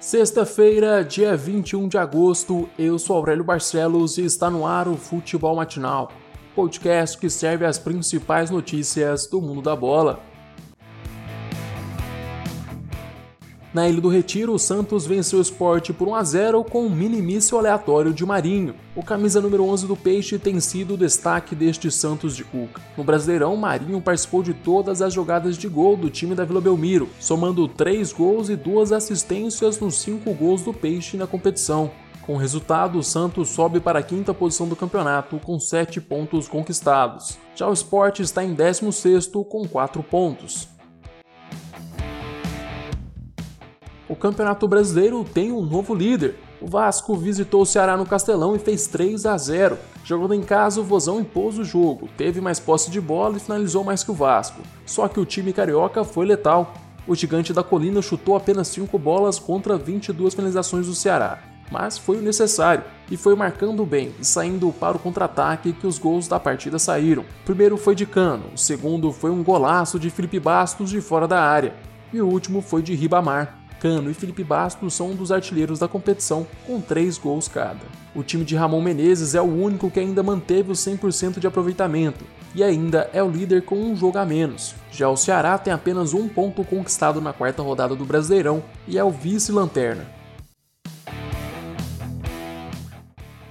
Sexta-feira, dia 21 de agosto, eu sou Aurélio Barcelos e está no ar o Futebol Matinal, podcast que serve as principais notícias do mundo da bola. Na Ilha do Retiro, o Santos venceu o Sport por 1 a 0 com um minimício aleatório de Marinho. O camisa número 11 do Peixe tem sido o destaque deste Santos de Cuca. No Brasileirão, Marinho participou de todas as jogadas de gol do time da Vila Belmiro, somando 3 gols e 2 assistências nos 5 gols do Peixe na competição. Com o resultado, o Santos sobe para a quinta posição do campeonato com 7 pontos conquistados. Já o Sport está em 16º com 4 pontos. O Campeonato Brasileiro tem um novo líder. O Vasco visitou o Ceará no Castelão e fez 3 a 0. Jogando em casa, o Vozão impôs o jogo, teve mais posse de bola e finalizou mais que o Vasco. Só que o time carioca foi letal. O gigante da colina chutou apenas 5 bolas contra 22 finalizações do Ceará, mas foi o necessário e foi marcando bem e saindo para o contra-ataque que os gols da partida saíram. O primeiro foi de Cano, o segundo foi um golaço de Felipe Bastos de fora da área e o último foi de Ribamar. Cano e Felipe Bastos são um dos artilheiros da competição, com 3 gols cada. O time de Ramon Menezes é o único que ainda manteve o 100% de aproveitamento e ainda é o líder com um jogo a menos. Já o Ceará tem apenas um ponto conquistado na quarta rodada do Brasileirão e é o vice-lanterna.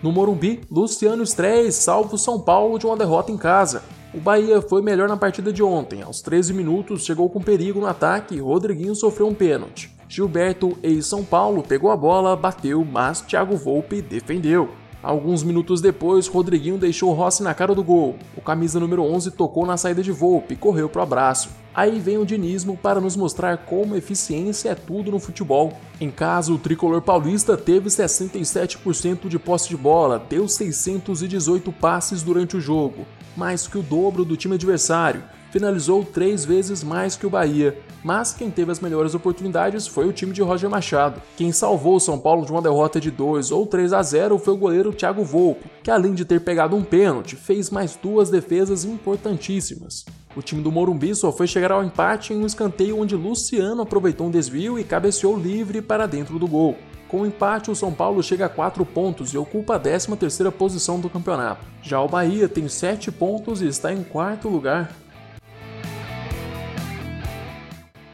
No Morumbi, Luciano estreia e salva o São Paulo de uma derrota em casa. O Bahia foi melhor na partida de ontem. Aos 13 minutos, chegou com perigo no ataque e Rodriguinho sofreu um pênalti. Gilberto, ex-São Paulo, pegou a bola, bateu, mas Thiago Volpe defendeu. Alguns minutos depois, Rodriguinho deixou Rossi na cara do gol. O camisa número 11 tocou na saída de Volpe e correu pro abraço. Aí vem o dinismo para nos mostrar como eficiência é tudo no futebol. Em casa, o tricolor paulista teve 67% de posse de bola, deu 618 passes durante o jogo, mais que o dobro do time adversário finalizou três vezes mais que o Bahia, mas quem teve as melhores oportunidades foi o time de Roger Machado. Quem salvou o São Paulo de uma derrota de 2 ou 3 a 0 foi o goleiro Thiago Volpe, que além de ter pegado um pênalti, fez mais duas defesas importantíssimas. O time do Morumbi só foi chegar ao empate em um escanteio onde Luciano aproveitou um desvio e cabeceou livre para dentro do gol. Com o empate, o São Paulo chega a 4 pontos e ocupa a 13ª posição do campeonato. Já o Bahia tem 7 pontos e está em quarto lugar.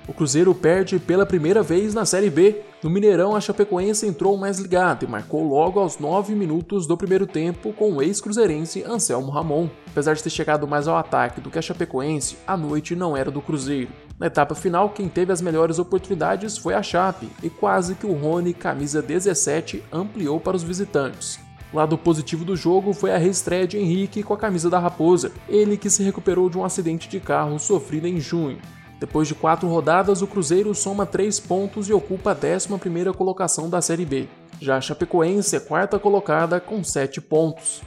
O Cruzeiro perde pela primeira vez na Série B. No Mineirão, a Chapecoense entrou mais ligada e marcou logo aos 9 minutos do primeiro tempo com o ex-cruzeirense Anselmo Ramon. Apesar de ter chegado mais ao ataque do que a Chapecoense, a noite não era do Cruzeiro. Na etapa final, quem teve as melhores oportunidades foi a Chape, e quase que o Rony, camisa 17, ampliou para os visitantes. O lado positivo do jogo foi a reestreia de Henrique com a camisa da Raposa, ele que se recuperou de um acidente de carro sofrido em junho. Depois de quatro rodadas, o Cruzeiro soma três pontos e ocupa a 11ª colocação da Série B. Já a Chapecoense é quarta colocada com sete pontos.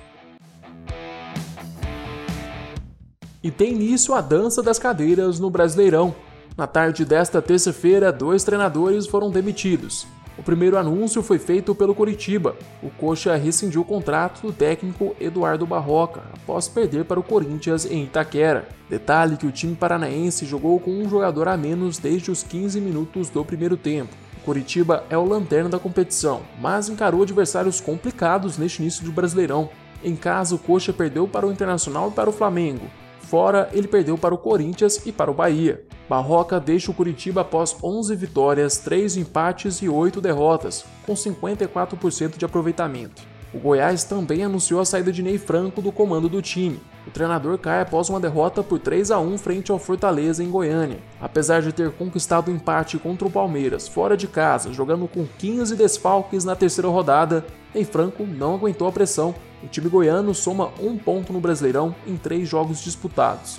E tem início a dança das cadeiras no Brasileirão. Na tarde desta terça-feira, dois treinadores foram demitidos. O primeiro anúncio foi feito pelo Coritiba. O Coxa rescindiu o contrato do técnico Eduardo Barroca após perder para o Corinthians em Itaquera. Detalhe que o time paranaense jogou com um jogador a menos desde os 15 minutos do primeiro tempo. O Coritiba é o lanterna da competição, mas encarou adversários complicados neste início do Brasileirão. Em casa, o Coxa perdeu para o Internacional e para o Flamengo. Fora, ele perdeu para o Corinthians e para o Bahia. Barroca deixa o Curitiba após 11 vitórias, 3 empates e 8 derrotas, com 54% de aproveitamento. O Goiás também anunciou a saída de Ney Franco do comando do time. O treinador cai após uma derrota por 3 a 1 frente ao Fortaleza em Goiânia. Apesar de ter conquistado o um empate contra o Palmeiras fora de casa, jogando com 15 desfalques na terceira rodada, Ney Franco não aguentou a pressão. O time goiano soma um ponto no Brasileirão em três jogos disputados.